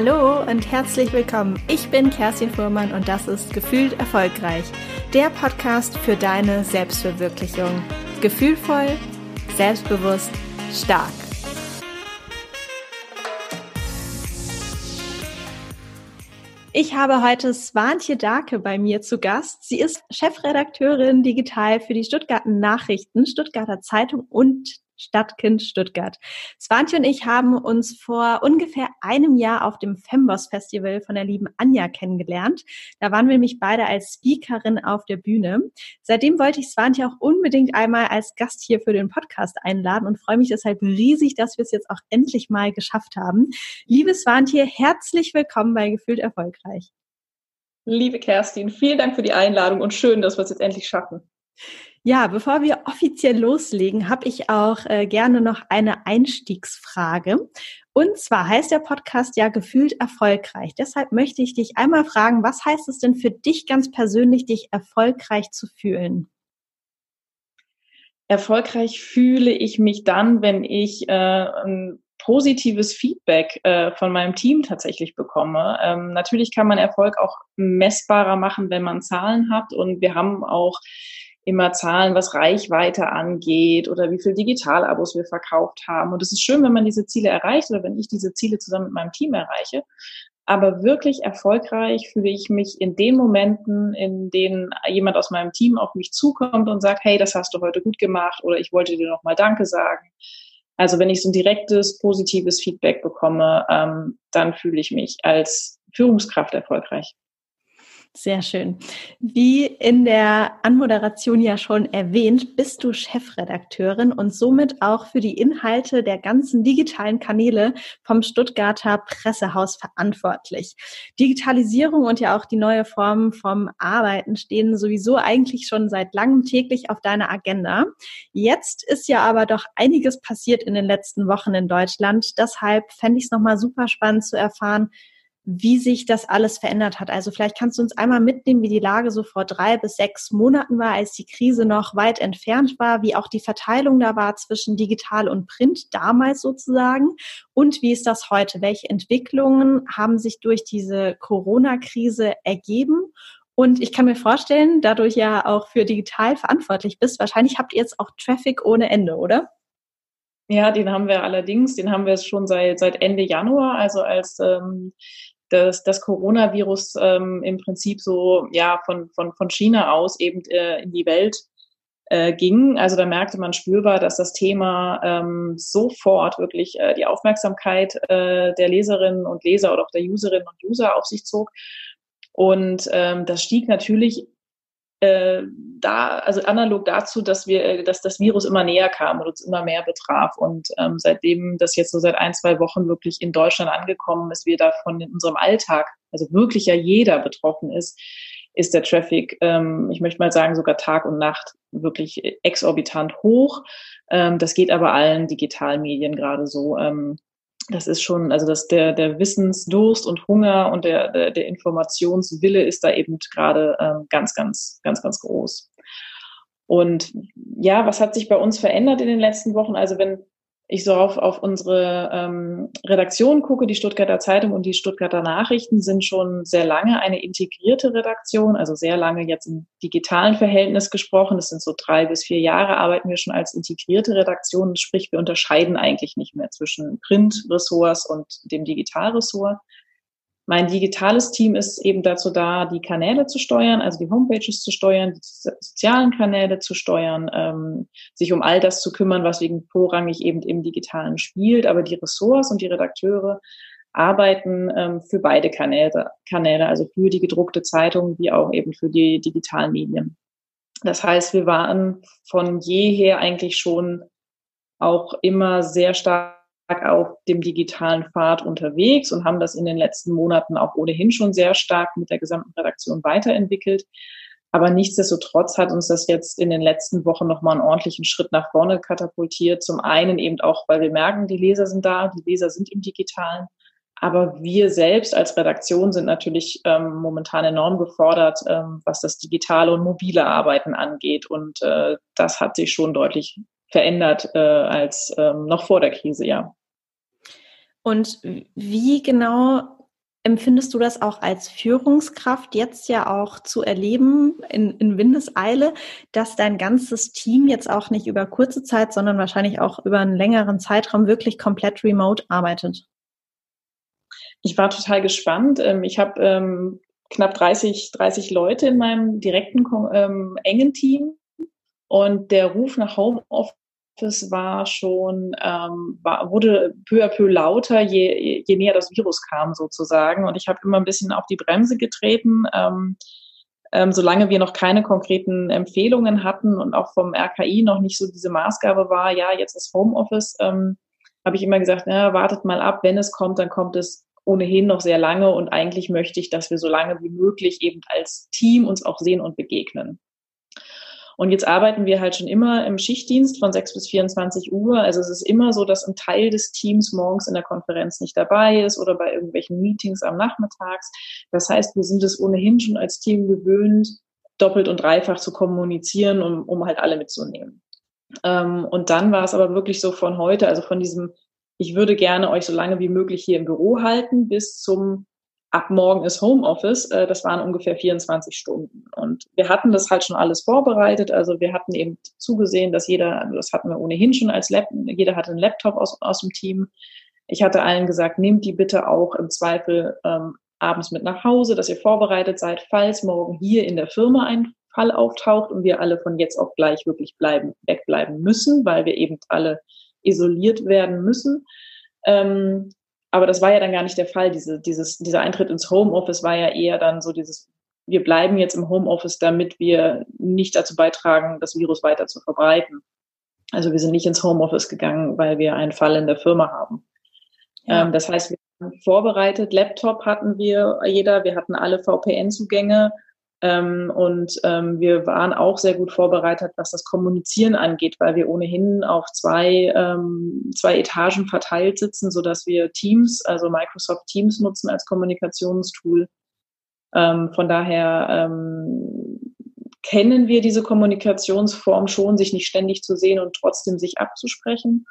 Hallo und herzlich willkommen. Ich bin Kerstin Fuhrmann und das ist Gefühlt Erfolgreich, der Podcast für deine Selbstverwirklichung. Gefühlvoll, selbstbewusst, stark. Ich habe heute Swantje Darke bei mir zu Gast. Sie ist Chefredakteurin digital für die Stuttgarter Nachrichten, Stuttgarter Zeitung und Stadtkind Stuttgart. Svante und ich haben uns vor ungefähr einem Jahr auf dem Femboss Festival von der lieben Anja kennengelernt. Da waren wir nämlich beide als Speakerin auf der Bühne. Seitdem wollte ich Svante auch unbedingt einmal als Gast hier für den Podcast einladen und freue mich deshalb riesig, dass wir es jetzt auch endlich mal geschafft haben. Liebe Svante, herzlich willkommen bei Gefühlt Erfolgreich. Liebe Kerstin, vielen Dank für die Einladung und schön, dass wir es jetzt endlich schaffen. Ja, bevor wir offiziell loslegen, habe ich auch äh, gerne noch eine Einstiegsfrage. Und zwar heißt der Podcast ja gefühlt erfolgreich. Deshalb möchte ich dich einmal fragen, was heißt es denn für dich ganz persönlich, dich erfolgreich zu fühlen? Erfolgreich fühle ich mich dann, wenn ich äh, ein positives Feedback äh, von meinem Team tatsächlich bekomme. Ähm, natürlich kann man Erfolg auch messbarer machen, wenn man Zahlen hat. Und wir haben auch immer Zahlen, was Reichweite angeht oder wie viel Digitalabos wir verkauft haben. Und es ist schön, wenn man diese Ziele erreicht oder wenn ich diese Ziele zusammen mit meinem Team erreiche. Aber wirklich erfolgreich fühle ich mich in den Momenten, in denen jemand aus meinem Team auf mich zukommt und sagt, hey, das hast du heute gut gemacht oder ich wollte dir nochmal Danke sagen. Also wenn ich so ein direktes, positives Feedback bekomme, ähm, dann fühle ich mich als Führungskraft erfolgreich. Sehr schön. Wie in der Anmoderation ja schon erwähnt, bist du Chefredakteurin und somit auch für die Inhalte der ganzen digitalen Kanäle vom Stuttgarter Pressehaus verantwortlich. Digitalisierung und ja auch die neue Form vom Arbeiten stehen sowieso eigentlich schon seit langem täglich auf deiner Agenda. Jetzt ist ja aber doch einiges passiert in den letzten Wochen in Deutschland. Deshalb fände ich es nochmal super spannend zu erfahren, wie sich das alles verändert hat. Also vielleicht kannst du uns einmal mitnehmen, wie die Lage so vor drei bis sechs Monaten war, als die Krise noch weit entfernt war, wie auch die Verteilung da war zwischen digital und print damals sozusagen und wie ist das heute? Welche Entwicklungen haben sich durch diese Corona-Krise ergeben? Und ich kann mir vorstellen, da du ja auch für digital verantwortlich bist, wahrscheinlich habt ihr jetzt auch Traffic ohne Ende, oder? Ja, den haben wir allerdings, den haben wir schon seit, seit Ende Januar, also als ähm, das, das Coronavirus ähm, im Prinzip so ja von, von, von China aus eben äh, in die Welt äh, ging. Also da merkte man spürbar, dass das Thema ähm, sofort wirklich äh, die Aufmerksamkeit äh, der Leserinnen und Leser oder auch der Userinnen und User auf sich zog. Und ähm, das stieg natürlich äh, da, also analog dazu, dass wir, äh, dass das Virus immer näher kam und uns immer mehr betraf. Und ähm, seitdem das jetzt so seit ein, zwei Wochen wirklich in Deutschland angekommen ist, wir davon in unserem Alltag, also wirklich ja jeder betroffen ist, ist der Traffic, ähm, ich möchte mal sagen, sogar Tag und Nacht wirklich exorbitant hoch. Ähm, das geht aber allen Digitalmedien gerade so. Ähm, das ist schon, also dass der, der Wissensdurst und Hunger und der, der, der Informationswille ist da eben gerade ähm, ganz, ganz, ganz, ganz groß. Und ja, was hat sich bei uns verändert in den letzten Wochen? Also wenn ich so auf, auf unsere ähm, Redaktion gucke, die Stuttgarter Zeitung und die Stuttgarter Nachrichten sind schon sehr lange eine integrierte Redaktion, also sehr lange jetzt im digitalen Verhältnis gesprochen. Das sind so drei bis vier Jahre arbeiten wir schon als integrierte Redaktion. Sprich, wir unterscheiden eigentlich nicht mehr zwischen Print-Ressorts und dem Digitalressort. Mein digitales Team ist eben dazu da, die Kanäle zu steuern, also die Homepages zu steuern, die sozialen Kanäle zu steuern, ähm, sich um all das zu kümmern, was wegen vorrangig eben im Digitalen spielt. Aber die Ressorts und die Redakteure arbeiten ähm, für beide Kanäle, Kanäle, also für die gedruckte Zeitung wie auch eben für die digitalen Medien. Das heißt, wir waren von jeher eigentlich schon auch immer sehr stark auf dem digitalen Pfad unterwegs und haben das in den letzten Monaten auch ohnehin schon sehr stark mit der gesamten Redaktion weiterentwickelt. Aber nichtsdestotrotz hat uns das jetzt in den letzten Wochen nochmal einen ordentlichen Schritt nach vorne katapultiert. Zum einen eben auch, weil wir merken, die Leser sind da, die Leser sind im Digitalen. Aber wir selbst als Redaktion sind natürlich ähm, momentan enorm gefordert, ähm, was das digitale und mobile Arbeiten angeht. Und äh, das hat sich schon deutlich verändert äh, als ähm, noch vor der Krise, ja. Und wie genau Empfindest du das auch als Führungskraft jetzt ja auch zu erleben in, in Windeseile, dass dein ganzes Team jetzt auch nicht über kurze Zeit, sondern wahrscheinlich auch über einen längeren Zeitraum wirklich komplett remote arbeitet? Ich war total gespannt. Ähm, ich habe ähm, knapp 30, 30 Leute in meinem direkten ähm, engen Team und der Ruf nach Homeoffice das war schon, ähm, war, wurde peu à peu lauter, je, je näher das Virus kam sozusagen. Und ich habe immer ein bisschen auf die Bremse getreten. Ähm, ähm, solange wir noch keine konkreten Empfehlungen hatten und auch vom RKI noch nicht so diese Maßgabe war, ja, jetzt ist Homeoffice, ähm, habe ich immer gesagt, na, wartet mal ab, wenn es kommt, dann kommt es ohnehin noch sehr lange und eigentlich möchte ich, dass wir so lange wie möglich eben als Team uns auch sehen und begegnen. Und jetzt arbeiten wir halt schon immer im Schichtdienst von 6 bis 24 Uhr. Also es ist immer so, dass ein Teil des Teams morgens in der Konferenz nicht dabei ist oder bei irgendwelchen Meetings am Nachmittags. Das heißt, wir sind es ohnehin schon als Team gewöhnt, doppelt und dreifach zu kommunizieren, um, um halt alle mitzunehmen. Ähm, und dann war es aber wirklich so von heute, also von diesem, ich würde gerne euch so lange wie möglich hier im Büro halten, bis zum ab morgen ist Homeoffice, äh, das waren ungefähr 24 Stunden. Und wir hatten das halt schon alles vorbereitet. Also wir hatten eben zugesehen, dass jeder, das hatten wir ohnehin schon als Lab, jeder hatte einen Laptop aus, aus dem Team. Ich hatte allen gesagt, nehmt die bitte auch im Zweifel ähm, abends mit nach Hause, dass ihr vorbereitet seid, falls morgen hier in der Firma ein Fall auftaucht und wir alle von jetzt auf gleich wirklich bleiben, wegbleiben müssen, weil wir eben alle isoliert werden müssen. Ähm, aber das war ja dann gar nicht der Fall. Diese, dieses, dieser Eintritt ins Homeoffice war ja eher dann so dieses, wir bleiben jetzt im Homeoffice, damit wir nicht dazu beitragen, das Virus weiter zu verbreiten. Also wir sind nicht ins Homeoffice gegangen, weil wir einen Fall in der Firma haben. Ja. Ähm, das heißt, wir haben vorbereitet, Laptop hatten wir jeder, wir hatten alle VPN-Zugänge, ähm, und ähm, wir waren auch sehr gut vorbereitet, was das Kommunizieren angeht, weil wir ohnehin auf zwei, ähm, zwei Etagen verteilt sitzen, so dass wir Teams, also Microsoft Teams nutzen als Kommunikationstool. Ähm, von daher ähm, kennen wir diese Kommunikationsform schon, sich nicht ständig zu sehen und trotzdem sich abzusprechen.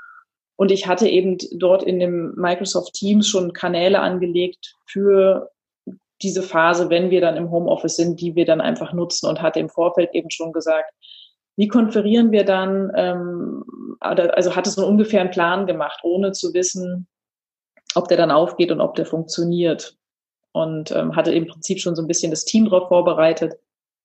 Und ich hatte eben dort in dem Microsoft Teams schon Kanäle angelegt für diese Phase, wenn wir dann im Homeoffice sind, die wir dann einfach nutzen und hatte im Vorfeld eben schon gesagt, wie konferieren wir dann, ähm, also hat es einen Plan gemacht, ohne zu wissen, ob der dann aufgeht und ob der funktioniert. Und ähm, hatte im Prinzip schon so ein bisschen das Team darauf vorbereitet,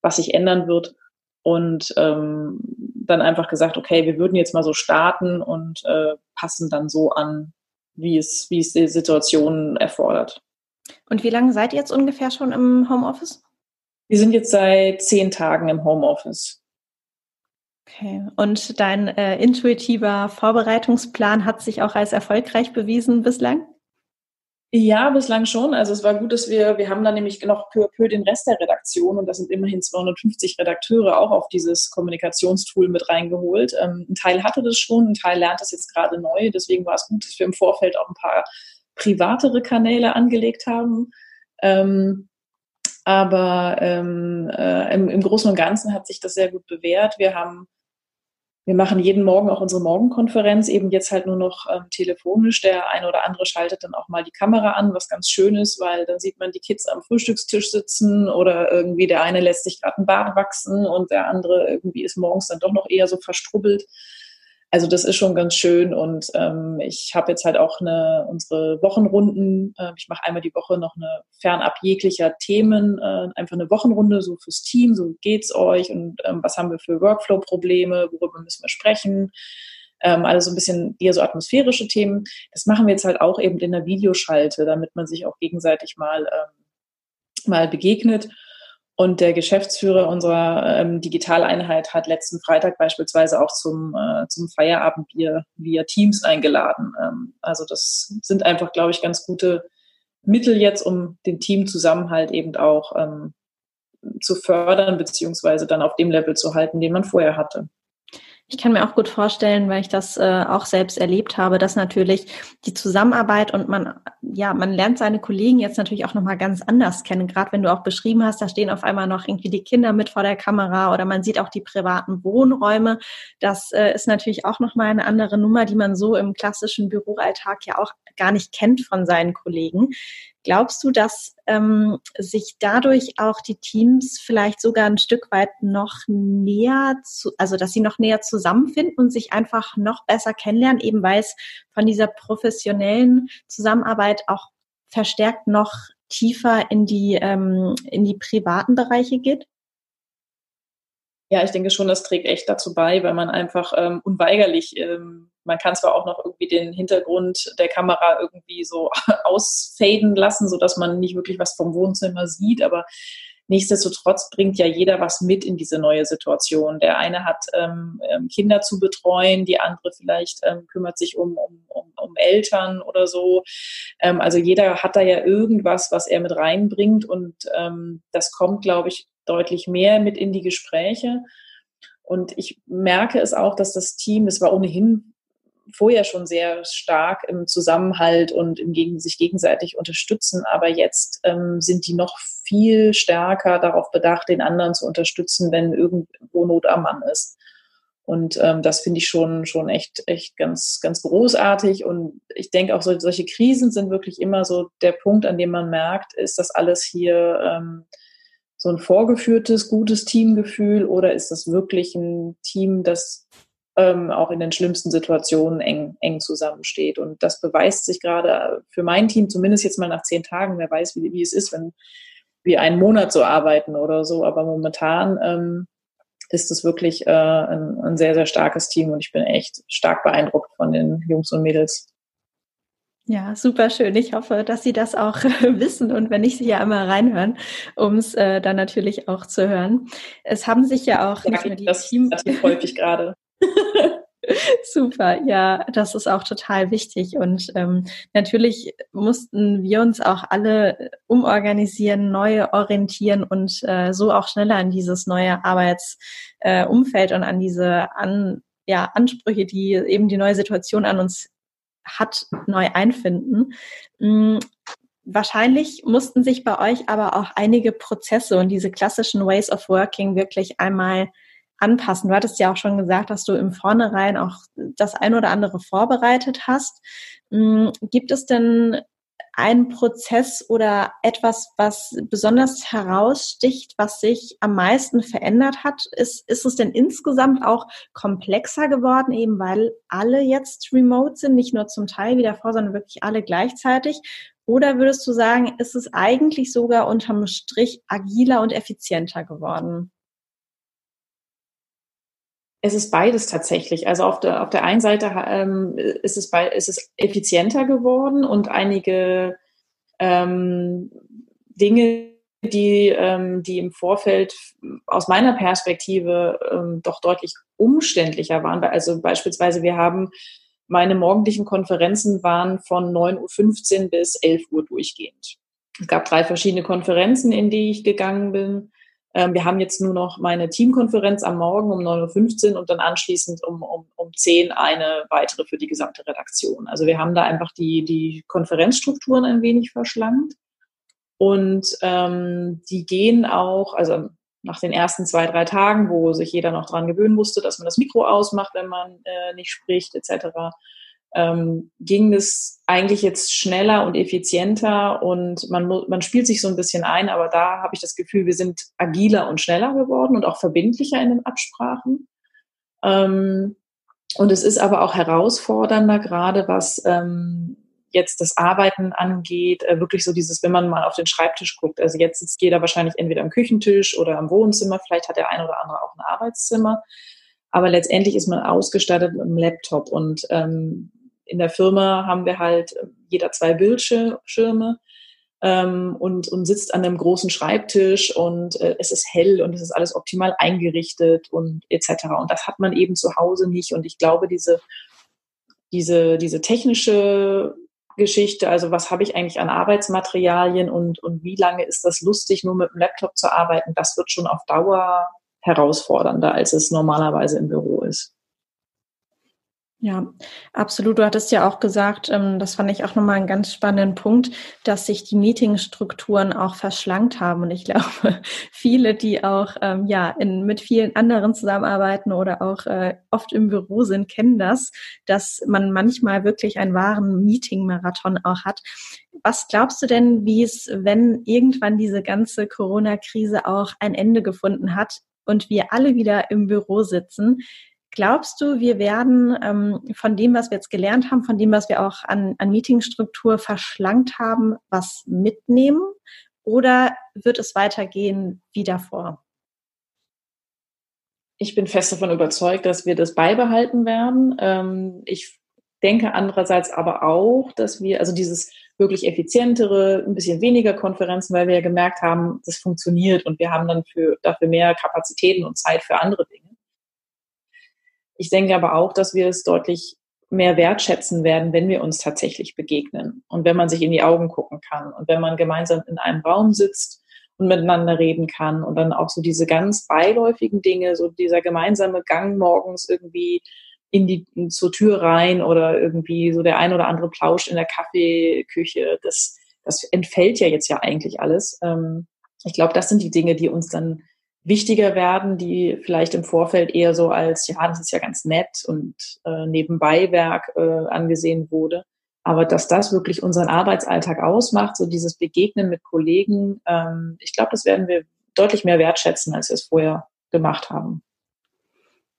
was sich ändern wird. Und ähm, dann einfach gesagt, okay, wir würden jetzt mal so starten und äh, passen dann so an, wie es, wie es die Situation erfordert. Und wie lange seid ihr jetzt ungefähr schon im Homeoffice? Wir sind jetzt seit zehn Tagen im Homeoffice. Okay. Und dein äh, intuitiver Vorbereitungsplan hat sich auch als erfolgreich bewiesen bislang? Ja, bislang schon. Also es war gut, dass wir, wir haben dann nämlich noch peu, peu den Rest der Redaktion und das sind immerhin 250 Redakteure auch auf dieses Kommunikationstool mit reingeholt. Ähm, ein Teil hatte das schon, ein Teil lernt das jetzt gerade neu. Deswegen war es gut, dass wir im Vorfeld auch ein paar privatere Kanäle angelegt haben. Ähm, aber ähm, äh, im, im, Großen und Ganzen hat sich das sehr gut bewährt. Wir haben, wir machen jeden Morgen auch unsere Morgenkonferenz, eben jetzt halt nur noch ähm, telefonisch. Der eine oder andere schaltet dann auch mal die Kamera an, was ganz schön ist, weil dann sieht man die Kids am Frühstückstisch sitzen oder irgendwie der eine lässt sich gerade ein Bart wachsen und der andere irgendwie ist morgens dann doch noch eher so verstrubbelt. Also das ist schon ganz schön und ähm, ich habe jetzt halt auch eine, unsere Wochenrunden. Äh, ich mache einmal die Woche noch eine fernab jeglicher Themen, äh, einfach eine Wochenrunde so fürs Team, so geht's euch und ähm, was haben wir für Workflow-Probleme, worüber müssen wir sprechen. Ähm, also so ein bisschen eher so atmosphärische Themen. Das machen wir jetzt halt auch eben in der Videoschalte, damit man sich auch gegenseitig mal, ähm, mal begegnet. Und der Geschäftsführer unserer ähm, Digitaleinheit hat letzten Freitag beispielsweise auch zum, äh, zum Feierabendbier via Teams eingeladen. Ähm, also das sind einfach, glaube ich, ganz gute Mittel jetzt, um den Teamzusammenhalt eben auch ähm, zu fördern, beziehungsweise dann auf dem Level zu halten, den man vorher hatte. Ich kann mir auch gut vorstellen, weil ich das äh, auch selbst erlebt habe, dass natürlich die Zusammenarbeit und man, ja, man lernt seine Kollegen jetzt natürlich auch nochmal ganz anders kennen. Gerade wenn du auch beschrieben hast, da stehen auf einmal noch irgendwie die Kinder mit vor der Kamera oder man sieht auch die privaten Wohnräume. Das äh, ist natürlich auch nochmal eine andere Nummer, die man so im klassischen Büroalltag ja auch gar nicht kennt von seinen Kollegen. Glaubst du, dass ähm, sich dadurch auch die Teams vielleicht sogar ein Stück weit noch näher zu, also dass sie noch näher zusammenfinden und sich einfach noch besser kennenlernen, eben weil es von dieser professionellen Zusammenarbeit auch verstärkt noch tiefer in die, ähm, in die privaten Bereiche geht? Ja, ich denke schon, das trägt echt dazu bei, weil man einfach ähm, unweigerlich, ähm, man kann zwar auch noch irgendwie den Hintergrund der Kamera irgendwie so ausfaden lassen, sodass man nicht wirklich was vom Wohnzimmer sieht, aber nichtsdestotrotz bringt ja jeder was mit in diese neue Situation. Der eine hat ähm, ähm Kinder zu betreuen, die andere vielleicht ähm, kümmert sich um, um, um, um Eltern oder so. Ähm, also jeder hat da ja irgendwas, was er mit reinbringt und ähm, das kommt, glaube ich, deutlich mehr mit in die Gespräche. Und ich merke es auch, dass das Team, das war ohnehin vorher schon sehr stark im Zusammenhalt und im Gegen sich gegenseitig unterstützen, aber jetzt ähm, sind die noch viel stärker darauf bedacht, den anderen zu unterstützen, wenn irgendwo Not am Mann ist. Und ähm, das finde ich schon, schon echt, echt ganz, ganz großartig. Und ich denke auch, so, solche Krisen sind wirklich immer so der Punkt, an dem man merkt, ist das alles hier ähm, so ein vorgeführtes, gutes Teamgefühl oder ist das wirklich ein Team, das ähm, auch in den schlimmsten Situationen eng, eng zusammensteht? Und das beweist sich gerade für mein Team, zumindest jetzt mal nach zehn Tagen, wer weiß, wie, wie es ist, wenn wir einen Monat so arbeiten oder so. Aber momentan ähm, ist es wirklich äh, ein, ein sehr, sehr starkes Team und ich bin echt stark beeindruckt von den Jungs und Mädels. Ja, super schön. Ich hoffe, dass Sie das auch wissen und wenn nicht, Sie ja immer reinhören, um es äh, dann natürlich auch zu hören. Es haben sich ja auch ja, nicht nur die das Team häufig gerade. Super, ja, das ist auch total wichtig. Und ähm, natürlich mussten wir uns auch alle umorganisieren, neu orientieren und äh, so auch schneller an dieses neue Arbeitsumfeld äh, und an diese an, ja, Ansprüche, die eben die neue Situation an uns hat, neu einfinden. Mm, wahrscheinlich mussten sich bei euch aber auch einige Prozesse und diese klassischen Ways of Working wirklich einmal anpassen. Du hattest ja auch schon gesagt, dass du im Vornherein auch das ein oder andere vorbereitet hast. Mm, gibt es denn ein Prozess oder etwas, was besonders heraussticht, was sich am meisten verändert hat? Ist, ist es denn insgesamt auch komplexer geworden, eben weil alle jetzt remote sind, nicht nur zum Teil wie davor, sondern wirklich alle gleichzeitig? Oder würdest du sagen, ist es eigentlich sogar unterm Strich agiler und effizienter geworden? Es ist beides tatsächlich. Also auf der, auf der einen Seite ähm, ist, es bei, ist es effizienter geworden und einige ähm, Dinge, die, ähm, die im Vorfeld aus meiner Perspektive ähm, doch deutlich umständlicher waren. Also beispielsweise, wir haben meine morgendlichen Konferenzen waren von 9.15 Uhr bis 11 Uhr durchgehend. Es gab drei verschiedene Konferenzen, in die ich gegangen bin. Ähm, wir haben jetzt nur noch meine Teamkonferenz am Morgen um 9.15 Uhr und dann anschließend um, um, um 10 Uhr eine weitere für die gesamte Redaktion. Also wir haben da einfach die, die Konferenzstrukturen ein wenig verschlankt. Und ähm, die gehen auch, also nach den ersten zwei, drei Tagen, wo sich jeder noch dran gewöhnen musste, dass man das Mikro ausmacht, wenn man äh, nicht spricht, etc., ähm, ging es eigentlich jetzt schneller und effizienter und man, man spielt sich so ein bisschen ein, aber da habe ich das Gefühl, wir sind agiler und schneller geworden und auch verbindlicher in den Absprachen. Ähm, und es ist aber auch herausfordernder, gerade was ähm, jetzt das Arbeiten angeht, äh, wirklich so dieses, wenn man mal auf den Schreibtisch guckt. Also jetzt sitzt jeder wahrscheinlich entweder am Küchentisch oder am Wohnzimmer, vielleicht hat der eine oder andere auch ein Arbeitszimmer. Aber letztendlich ist man ausgestattet mit einem Laptop und ähm, in der Firma haben wir halt äh, jeder zwei Bildschirme ähm, und, und sitzt an einem großen Schreibtisch und äh, es ist hell und es ist alles optimal eingerichtet und etc. Und das hat man eben zu Hause nicht. Und ich glaube, diese, diese, diese technische Geschichte, also was habe ich eigentlich an Arbeitsmaterialien und, und wie lange ist das lustig, nur mit dem Laptop zu arbeiten, das wird schon auf Dauer herausfordernder, als es normalerweise im Büro ist. Ja, absolut. Du hattest ja auch gesagt, ähm, das fand ich auch nochmal einen ganz spannenden Punkt, dass sich die Meetingstrukturen auch verschlankt haben. Und ich glaube, viele, die auch ähm, ja in, mit vielen anderen zusammenarbeiten oder auch äh, oft im Büro sind, kennen das, dass man manchmal wirklich einen wahren Meeting-Marathon auch hat. Was glaubst du denn, wie es, wenn irgendwann diese ganze Corona-Krise auch ein Ende gefunden hat und wir alle wieder im Büro sitzen? Glaubst du, wir werden ähm, von dem, was wir jetzt gelernt haben, von dem, was wir auch an, an Meetingstruktur verschlankt haben, was mitnehmen? Oder wird es weitergehen wie davor? Ich bin fest davon überzeugt, dass wir das beibehalten werden. Ähm, ich denke andererseits aber auch, dass wir, also dieses wirklich effizientere, ein bisschen weniger Konferenzen, weil wir ja gemerkt haben, das funktioniert und wir haben dann für, dafür mehr Kapazitäten und Zeit für andere Dinge. Ich denke aber auch, dass wir es deutlich mehr wertschätzen werden, wenn wir uns tatsächlich begegnen und wenn man sich in die Augen gucken kann und wenn man gemeinsam in einem Raum sitzt und miteinander reden kann und dann auch so diese ganz beiläufigen Dinge, so dieser gemeinsame Gang morgens irgendwie in die zur Tür rein oder irgendwie so der ein oder andere Plausch in der Kaffeeküche, das das entfällt ja jetzt ja eigentlich alles. Ähm, ich glaube, das sind die Dinge, die uns dann wichtiger werden, die vielleicht im Vorfeld eher so als, ja, das ist ja ganz nett und äh, Nebenbeiwerk äh, angesehen wurde. Aber dass das wirklich unseren Arbeitsalltag ausmacht, so dieses Begegnen mit Kollegen, ähm, ich glaube, das werden wir deutlich mehr wertschätzen, als wir es vorher gemacht haben.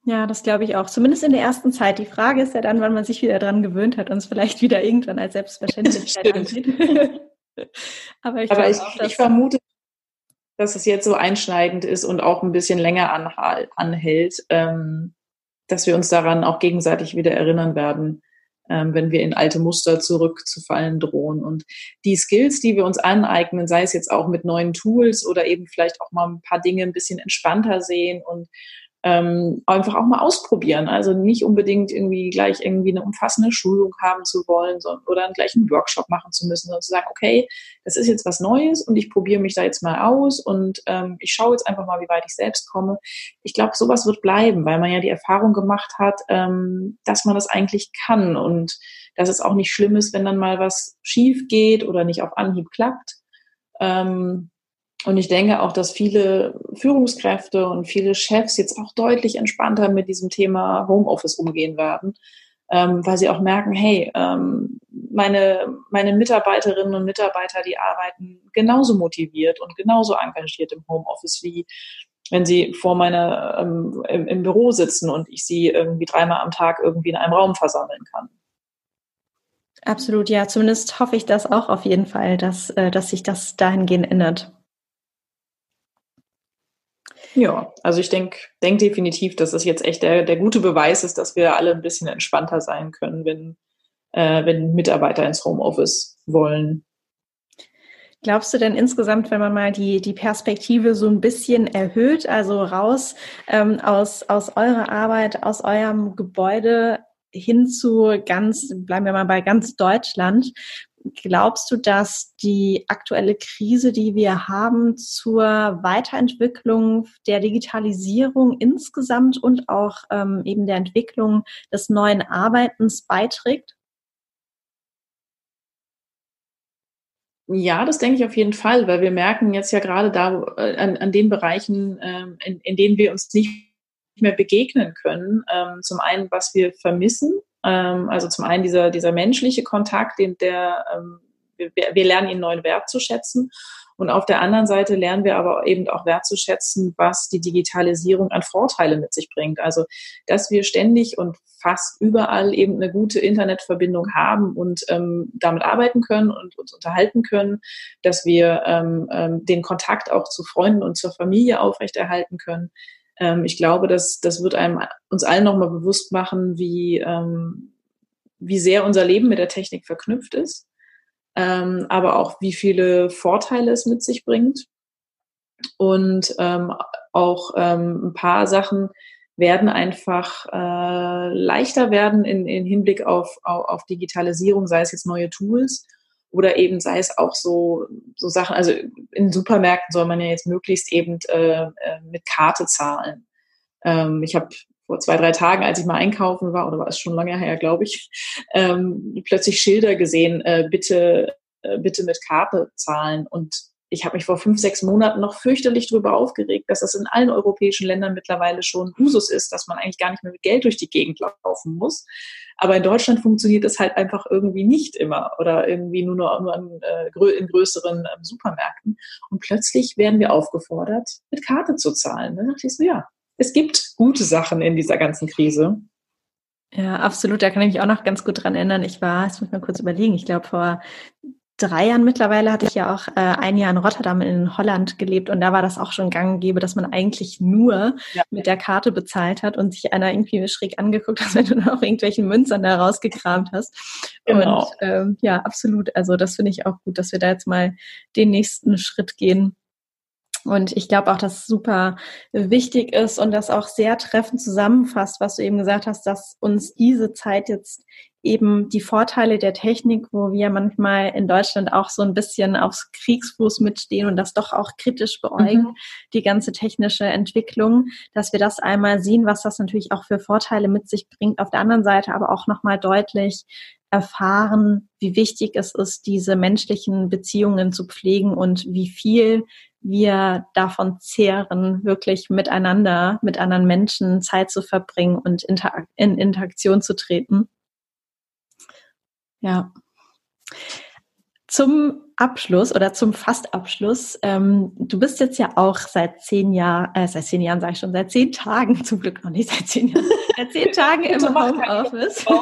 Ja, das glaube ich auch. Zumindest in der ersten Zeit. Die Frage ist ja dann, wann man sich wieder daran gewöhnt hat und es vielleicht wieder irgendwann als Selbstverständlichkeit ansieht. Aber ich, Aber ich, auch, ich vermute, dass es jetzt so einschneidend ist und auch ein bisschen länger anhält, ähm, dass wir uns daran auch gegenseitig wieder erinnern werden, ähm, wenn wir in alte Muster zurückzufallen drohen. Und die Skills, die wir uns aneignen, sei es jetzt auch mit neuen Tools oder eben vielleicht auch mal ein paar Dinge ein bisschen entspannter sehen und ähm, einfach auch mal ausprobieren. Also nicht unbedingt irgendwie gleich irgendwie eine umfassende Schulung haben zu wollen sondern, oder einen gleichen Workshop machen zu müssen, sondern zu sagen, okay, das ist jetzt was Neues und ich probiere mich da jetzt mal aus und ähm, ich schaue jetzt einfach mal, wie weit ich selbst komme. Ich glaube, sowas wird bleiben, weil man ja die Erfahrung gemacht hat, ähm, dass man das eigentlich kann und dass es auch nicht schlimm ist, wenn dann mal was schief geht oder nicht auf Anhieb klappt. Ähm, und ich denke auch, dass viele Führungskräfte und viele Chefs jetzt auch deutlich entspannter mit diesem Thema Homeoffice umgehen werden, ähm, weil sie auch merken, hey, ähm, meine, meine Mitarbeiterinnen und Mitarbeiter, die arbeiten genauso motiviert und genauso engagiert im Homeoffice, wie wenn sie vor meiner, ähm, im, im Büro sitzen und ich sie irgendwie dreimal am Tag irgendwie in einem Raum versammeln kann. Absolut, ja. Zumindest hoffe ich das auch auf jeden Fall, dass, äh, dass sich das dahingehend ändert. Ja, also ich denke denk definitiv, dass das jetzt echt der, der gute Beweis ist, dass wir alle ein bisschen entspannter sein können, wenn, äh, wenn Mitarbeiter ins Homeoffice wollen. Glaubst du denn insgesamt, wenn man mal die, die Perspektive so ein bisschen erhöht, also raus ähm, aus, aus eurer Arbeit, aus eurem Gebäude hin zu ganz, bleiben wir mal bei ganz Deutschland, Glaubst du, dass die aktuelle Krise, die wir haben, zur Weiterentwicklung der Digitalisierung insgesamt und auch ähm, eben der Entwicklung des neuen Arbeitens beiträgt? Ja, das denke ich auf jeden Fall, weil wir merken jetzt ja gerade da äh, an, an den Bereichen, ähm, in, in denen wir uns nicht mehr begegnen können. Ähm, zum einen, was wir vermissen, ähm, also zum einen dieser, dieser menschliche Kontakt, den der, ähm, wir, wir lernen ihn neuen Wert zu schätzen. Und auf der anderen Seite lernen wir aber eben auch wertzuschätzen, was die Digitalisierung an Vorteile mit sich bringt. Also, dass wir ständig und fast überall eben eine gute Internetverbindung haben und ähm, damit arbeiten können und uns unterhalten können, dass wir ähm, ähm, den Kontakt auch zu Freunden und zur Familie aufrechterhalten können, ähm, ich glaube, dass das wird einem uns allen nochmal bewusst machen, wie, ähm, wie sehr unser Leben mit der Technik verknüpft ist, ähm, aber auch wie viele Vorteile es mit sich bringt. Und ähm, auch ähm, ein paar Sachen werden einfach äh, leichter werden in, in Hinblick auf, auf, auf Digitalisierung, sei es jetzt neue Tools oder eben sei es auch so, so Sachen, also in Supermärkten soll man ja jetzt möglichst eben äh, äh mit Karte zahlen. Ähm, ich habe vor zwei, drei Tagen, als ich mal einkaufen war, oder war es schon lange her, glaube ich, ähm, plötzlich Schilder gesehen, äh, bitte, äh, bitte mit Karte zahlen. Und ich habe mich vor fünf, sechs Monaten noch fürchterlich darüber aufgeregt, dass das in allen europäischen Ländern mittlerweile schon Usus ist, dass man eigentlich gar nicht mehr mit Geld durch die Gegend laufen muss. Aber in Deutschland funktioniert es halt einfach irgendwie nicht immer oder irgendwie nur, nur, an, äh, in größeren äh, Supermärkten. Und plötzlich werden wir aufgefordert, mit Karte zu zahlen. Dann dachte ich so, ja, es gibt gute Sachen in dieser ganzen Krise. Ja, absolut. Da kann ich mich auch noch ganz gut dran erinnern. Ich war, jetzt muss ich mal kurz überlegen, ich glaube vor drei Jahren mittlerweile hatte ich ja auch äh, ein Jahr in Rotterdam in Holland gelebt und da war das auch schon gang und gäbe, dass man eigentlich nur ja. mit der Karte bezahlt hat und sich einer irgendwie schräg angeguckt hat, wenn du noch irgendwelchen Münzern da rausgekramt hast. Genau. Und ähm, ja, absolut. Also das finde ich auch gut, dass wir da jetzt mal den nächsten Schritt gehen und ich glaube auch, dass es super wichtig ist und das auch sehr treffend zusammenfasst, was du eben gesagt hast, dass uns diese Zeit jetzt eben die Vorteile der Technik, wo wir manchmal in Deutschland auch so ein bisschen aufs Kriegsfuß mitstehen und das doch auch kritisch beäugen, mhm. die ganze technische Entwicklung, dass wir das einmal sehen, was das natürlich auch für Vorteile mit sich bringt. Auf der anderen Seite aber auch nochmal deutlich erfahren, wie wichtig es ist, diese menschlichen Beziehungen zu pflegen und wie viel wir davon zehren, wirklich miteinander, mit anderen Menschen Zeit zu verbringen und in Interaktion zu treten. Ja. Zum Abschluss oder zum Fastabschluss. Ähm, du bist jetzt ja auch seit zehn Jahren, äh, seit zehn Jahren sage ich schon, seit zehn Tagen, zum Glück noch nicht seit zehn Jahren, seit zehn Tagen im Homeoffice.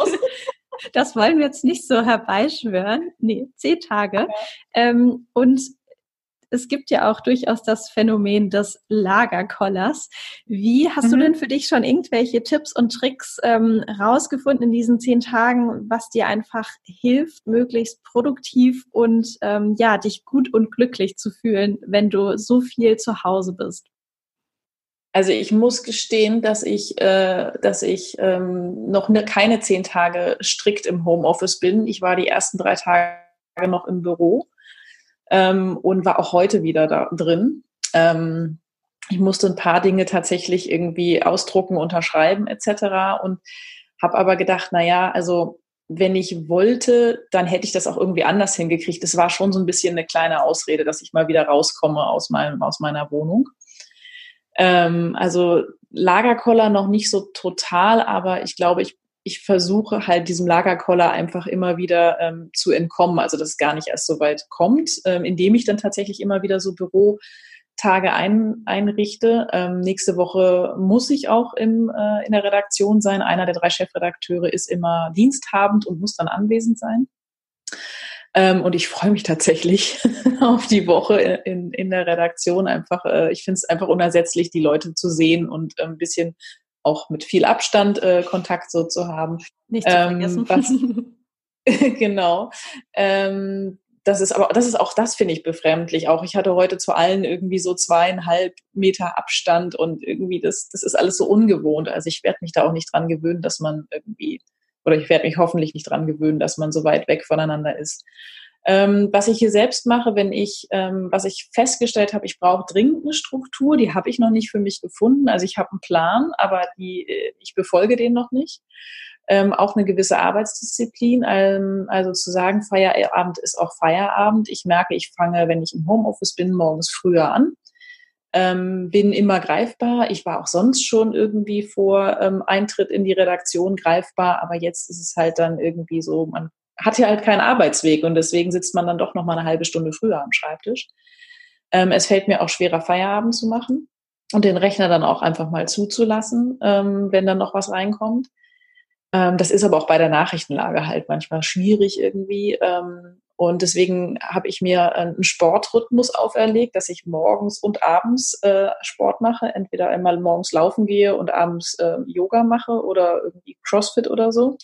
Das wollen wir jetzt nicht so herbeischwören. Nee, zehn Tage. Ja. Ähm, und es gibt ja auch durchaus das Phänomen des Lagerkollers. Wie hast mhm. du denn für dich schon irgendwelche Tipps und Tricks ähm, rausgefunden in diesen zehn Tagen, was dir einfach hilft, möglichst produktiv und ähm, ja, dich gut und glücklich zu fühlen, wenn du so viel zu Hause bist? Also ich muss gestehen, dass ich, äh, dass ich ähm, noch ne, keine zehn Tage strikt im Homeoffice bin. Ich war die ersten drei Tage noch im Büro ähm, und war auch heute wieder da drin. Ähm, ich musste ein paar Dinge tatsächlich irgendwie ausdrucken, unterschreiben etc. Und habe aber gedacht, na ja, also wenn ich wollte, dann hätte ich das auch irgendwie anders hingekriegt. Es war schon so ein bisschen eine kleine Ausrede, dass ich mal wieder rauskomme aus, meinem, aus meiner Wohnung. Ähm, also Lagerkoller noch nicht so total, aber ich glaube, ich ich versuche halt diesem Lagerkoller einfach immer wieder ähm, zu entkommen, also dass es gar nicht erst so weit kommt, ähm, indem ich dann tatsächlich immer wieder so Bürotage ein, einrichte. Ähm, nächste Woche muss ich auch im, äh, in der Redaktion sein. Einer der drei Chefredakteure ist immer diensthabend und muss dann anwesend sein. Ähm, und ich freue mich tatsächlich auf die Woche in, in der Redaktion. Einfach, äh, ich finde es einfach unersetzlich, die Leute zu sehen und ein bisschen auch mit viel Abstand äh, Kontakt so zu haben. Nicht zu ähm, vergessen. Was, genau. Ähm, das ist aber, das ist auch, das finde ich befremdlich. Auch ich hatte heute zu allen irgendwie so zweieinhalb Meter Abstand und irgendwie das, das ist alles so ungewohnt. Also ich werde mich da auch nicht dran gewöhnen, dass man irgendwie, oder ich werde mich hoffentlich nicht dran gewöhnen, dass man so weit weg voneinander ist. Ähm, was ich hier selbst mache, wenn ich, ähm, was ich festgestellt habe, ich brauche dringend eine Struktur, die habe ich noch nicht für mich gefunden. Also ich habe einen Plan, aber die, äh, ich befolge den noch nicht. Ähm, auch eine gewisse Arbeitsdisziplin, ähm, also zu sagen, Feierabend ist auch Feierabend. Ich merke, ich fange, wenn ich im Homeoffice bin, morgens früher an. Ähm, bin immer greifbar. Ich war auch sonst schon irgendwie vor ähm, Eintritt in die Redaktion greifbar, aber jetzt ist es halt dann irgendwie so, man hat ja halt keinen Arbeitsweg und deswegen sitzt man dann doch noch mal eine halbe Stunde früher am Schreibtisch. Ähm, es fällt mir auch schwerer, Feierabend zu machen und den Rechner dann auch einfach mal zuzulassen, ähm, wenn dann noch was reinkommt. Ähm, das ist aber auch bei der Nachrichtenlage halt manchmal schwierig irgendwie. Ähm, und deswegen habe ich mir einen Sportrhythmus auferlegt, dass ich morgens und abends äh, Sport mache. Entweder einmal morgens laufen gehe und abends äh, Yoga mache oder irgendwie CrossFit oder so.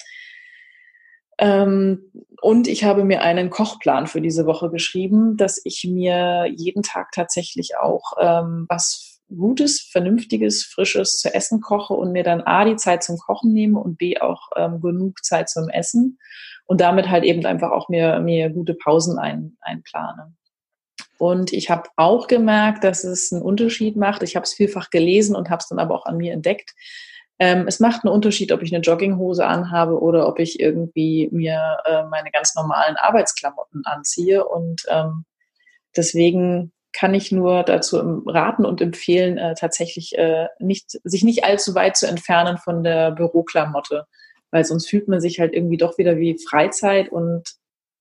Ähm, und ich habe mir einen Kochplan für diese Woche geschrieben, dass ich mir jeden Tag tatsächlich auch ähm, was Gutes, Vernünftiges, Frisches zu essen koche und mir dann A, die Zeit zum Kochen nehme und B, auch ähm, genug Zeit zum Essen und damit halt eben einfach auch mir, mir gute Pausen ein, einplane. Und ich habe auch gemerkt, dass es einen Unterschied macht. Ich habe es vielfach gelesen und habe es dann aber auch an mir entdeckt, Ähm, es macht einen Unterschied, ob ich eine Jogginghose anhabe oder ob ich irgendwie mir äh, meine ganz normalen Arbeitsklamotten anziehe. Und ähm, deswegen kann ich nur dazu raten und empfehlen, äh, tatsächlich äh, nicht, sich nicht allzu weit zu entfernen von der Büroklamotte, weil sonst fühlt man sich halt irgendwie doch wieder wie Freizeit und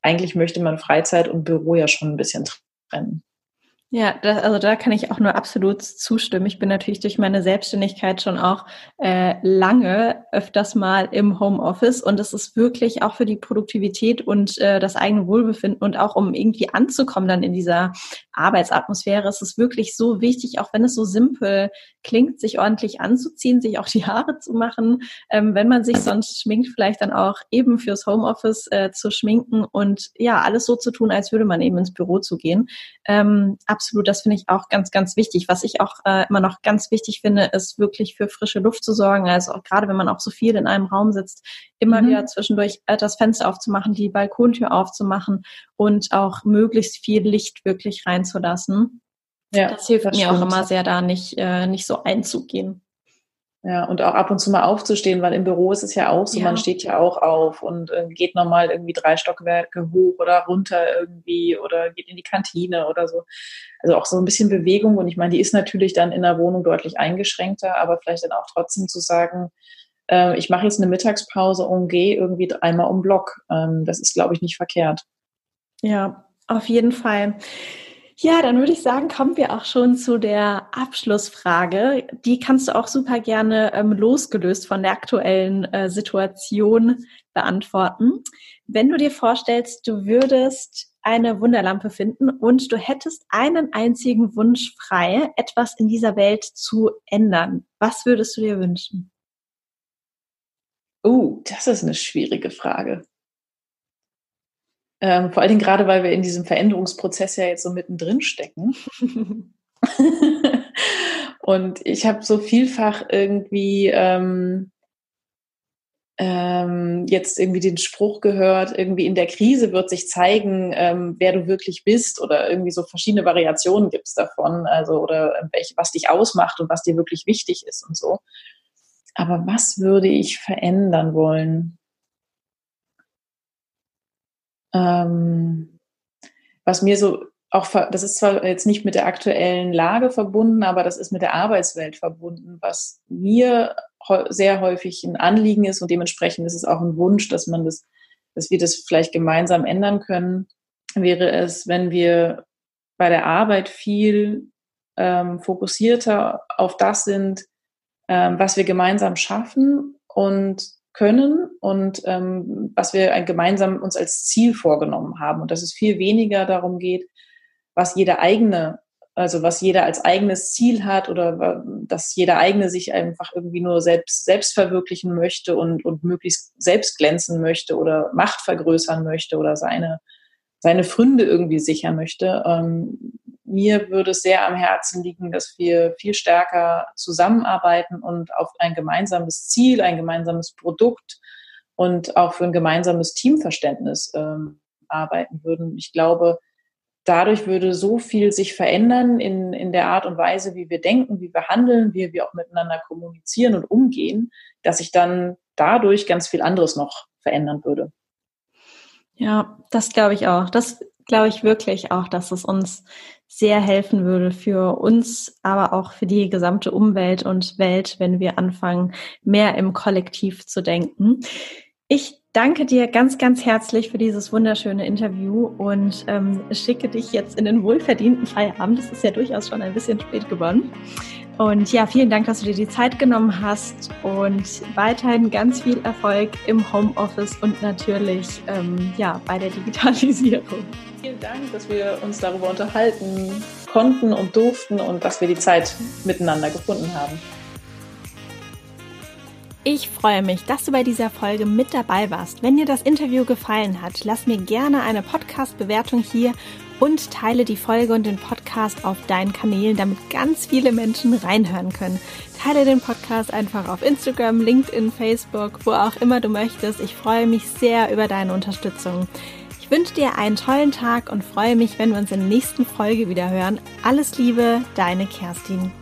eigentlich möchte man Freizeit und Büro ja schon ein bisschen trennen. Ja, das, also da kann ich auch nur absolut zustimmen. Ich bin natürlich durch meine Selbstständigkeit schon auch äh, lange öfters mal im Homeoffice und es ist wirklich auch für die Produktivität und äh, das eigene Wohlbefinden und auch um irgendwie anzukommen dann in dieser Arbeitsatmosphäre, es ist wirklich so wichtig, auch wenn es so simpel klingt, sich ordentlich anzuziehen, sich auch die Haare zu machen, ähm, wenn man sich sonst schminkt, vielleicht dann auch eben fürs Homeoffice äh, zu schminken und ja, alles so zu tun, als würde man eben ins Büro zu gehen. Ähm, absolut, das finde ich auch ganz, ganz wichtig. Was ich auch äh, immer noch ganz wichtig finde, ist wirklich für frische Luft zu sorgen. Also auch gerade wenn man auch so viel in einem Raum sitzt, immer mhm. wieder zwischendurch äh, das Fenster aufzumachen, die Balkontür aufzumachen und auch möglichst viel Licht wirklich reinzulassen. Ja, das hilft das mir stimmt. auch immer sehr, da nicht, äh, nicht so einzugehen. Ja, und auch ab und zu mal aufzustehen, weil im Büro ist es ja auch so, ja. man steht ja auch auf und äh, geht nochmal irgendwie drei Stockwerke hoch oder runter irgendwie oder geht in die Kantine oder so. Also auch so ein bisschen Bewegung und ich meine, die ist natürlich dann in der Wohnung deutlich eingeschränkter, aber vielleicht dann auch trotzdem zu sagen, äh, ich mache jetzt eine Mittagspause und gehe irgendwie einmal um Block. Ähm, das ist, glaube ich, nicht verkehrt. Ja, auf jeden Fall. Ja, dann würde ich sagen, kommen wir auch schon zu der Abschlussfrage. Die kannst du auch super gerne ähm, losgelöst von der aktuellen äh, Situation beantworten. Wenn du dir vorstellst, du würdest eine Wunderlampe finden und du hättest einen einzigen Wunsch frei, etwas in dieser Welt zu ändern, was würdest du dir wünschen? Oh, das ist eine schwierige Frage. Ähm, vor allen Dingen gerade, weil wir in diesem Veränderungsprozess ja jetzt so mittendrin stecken. und ich habe so vielfach irgendwie ähm, ähm, jetzt irgendwie den Spruch gehört, irgendwie in der Krise wird sich zeigen, ähm, wer du wirklich bist oder irgendwie so verschiedene Variationen gibt es davon, also oder welche, was dich ausmacht und was dir wirklich wichtig ist und so. Aber was würde ich verändern wollen? Ähm, was mir so auch, das ist zwar jetzt nicht mit der aktuellen Lage verbunden, aber das ist mit der Arbeitswelt verbunden, was mir sehr häufig ein Anliegen ist und dementsprechend ist es auch ein Wunsch, dass man das, dass wir das vielleicht gemeinsam ändern können, wäre es, wenn wir bei der Arbeit viel ähm, fokussierter auf das sind, ähm, was wir gemeinsam schaffen und können und ähm, was wir gemeinsam uns als Ziel vorgenommen haben. Und dass es viel weniger darum geht, was jeder eigene, also was jeder als eigenes Ziel hat oder dass jeder eigene sich einfach irgendwie nur selbst, selbst verwirklichen möchte und, und möglichst selbst glänzen möchte oder Macht vergrößern möchte oder seine, seine Fründe irgendwie sichern möchte. Ähm, mir würde es sehr am Herzen liegen, dass wir viel stärker zusammenarbeiten und auf ein gemeinsames Ziel, ein gemeinsames Produkt und auch für ein gemeinsames Teamverständnis ähm, arbeiten würden. Ich glaube, dadurch würde so viel sich verändern in, in der Art und Weise, wie wir denken, wie wir handeln, wie wir auch miteinander kommunizieren und umgehen, dass sich dann dadurch ganz viel anderes noch verändern würde. Ja, das glaube ich auch. Das glaube ich wirklich auch, dass es uns sehr helfen würde für uns, aber auch für die gesamte Umwelt und Welt, wenn wir anfangen, mehr im Kollektiv zu denken. Ich danke dir ganz, ganz herzlich für dieses wunderschöne Interview und ähm, schicke dich jetzt in den wohlverdienten Feierabend. Es ist ja durchaus schon ein bisschen spät geworden. Und ja, vielen Dank, dass du dir die Zeit genommen hast und weiterhin ganz viel Erfolg im Homeoffice und natürlich ähm, ja, bei der Digitalisierung. Vielen Dank, dass wir uns darüber unterhalten konnten und durften und dass wir die Zeit miteinander gefunden haben. Ich freue mich, dass du bei dieser Folge mit dabei warst. Wenn dir das Interview gefallen hat, lass mir gerne eine Podcast-Bewertung hier und teile die Folge und den Podcast auf deinen Kanälen, damit ganz viele Menschen reinhören können. Teile den Podcast einfach auf Instagram, LinkedIn, Facebook, wo auch immer du möchtest. Ich freue mich sehr über deine Unterstützung. Ich wünsche dir einen tollen Tag und freue mich, wenn wir uns in der nächsten Folge wieder hören. Alles Liebe, deine Kerstin.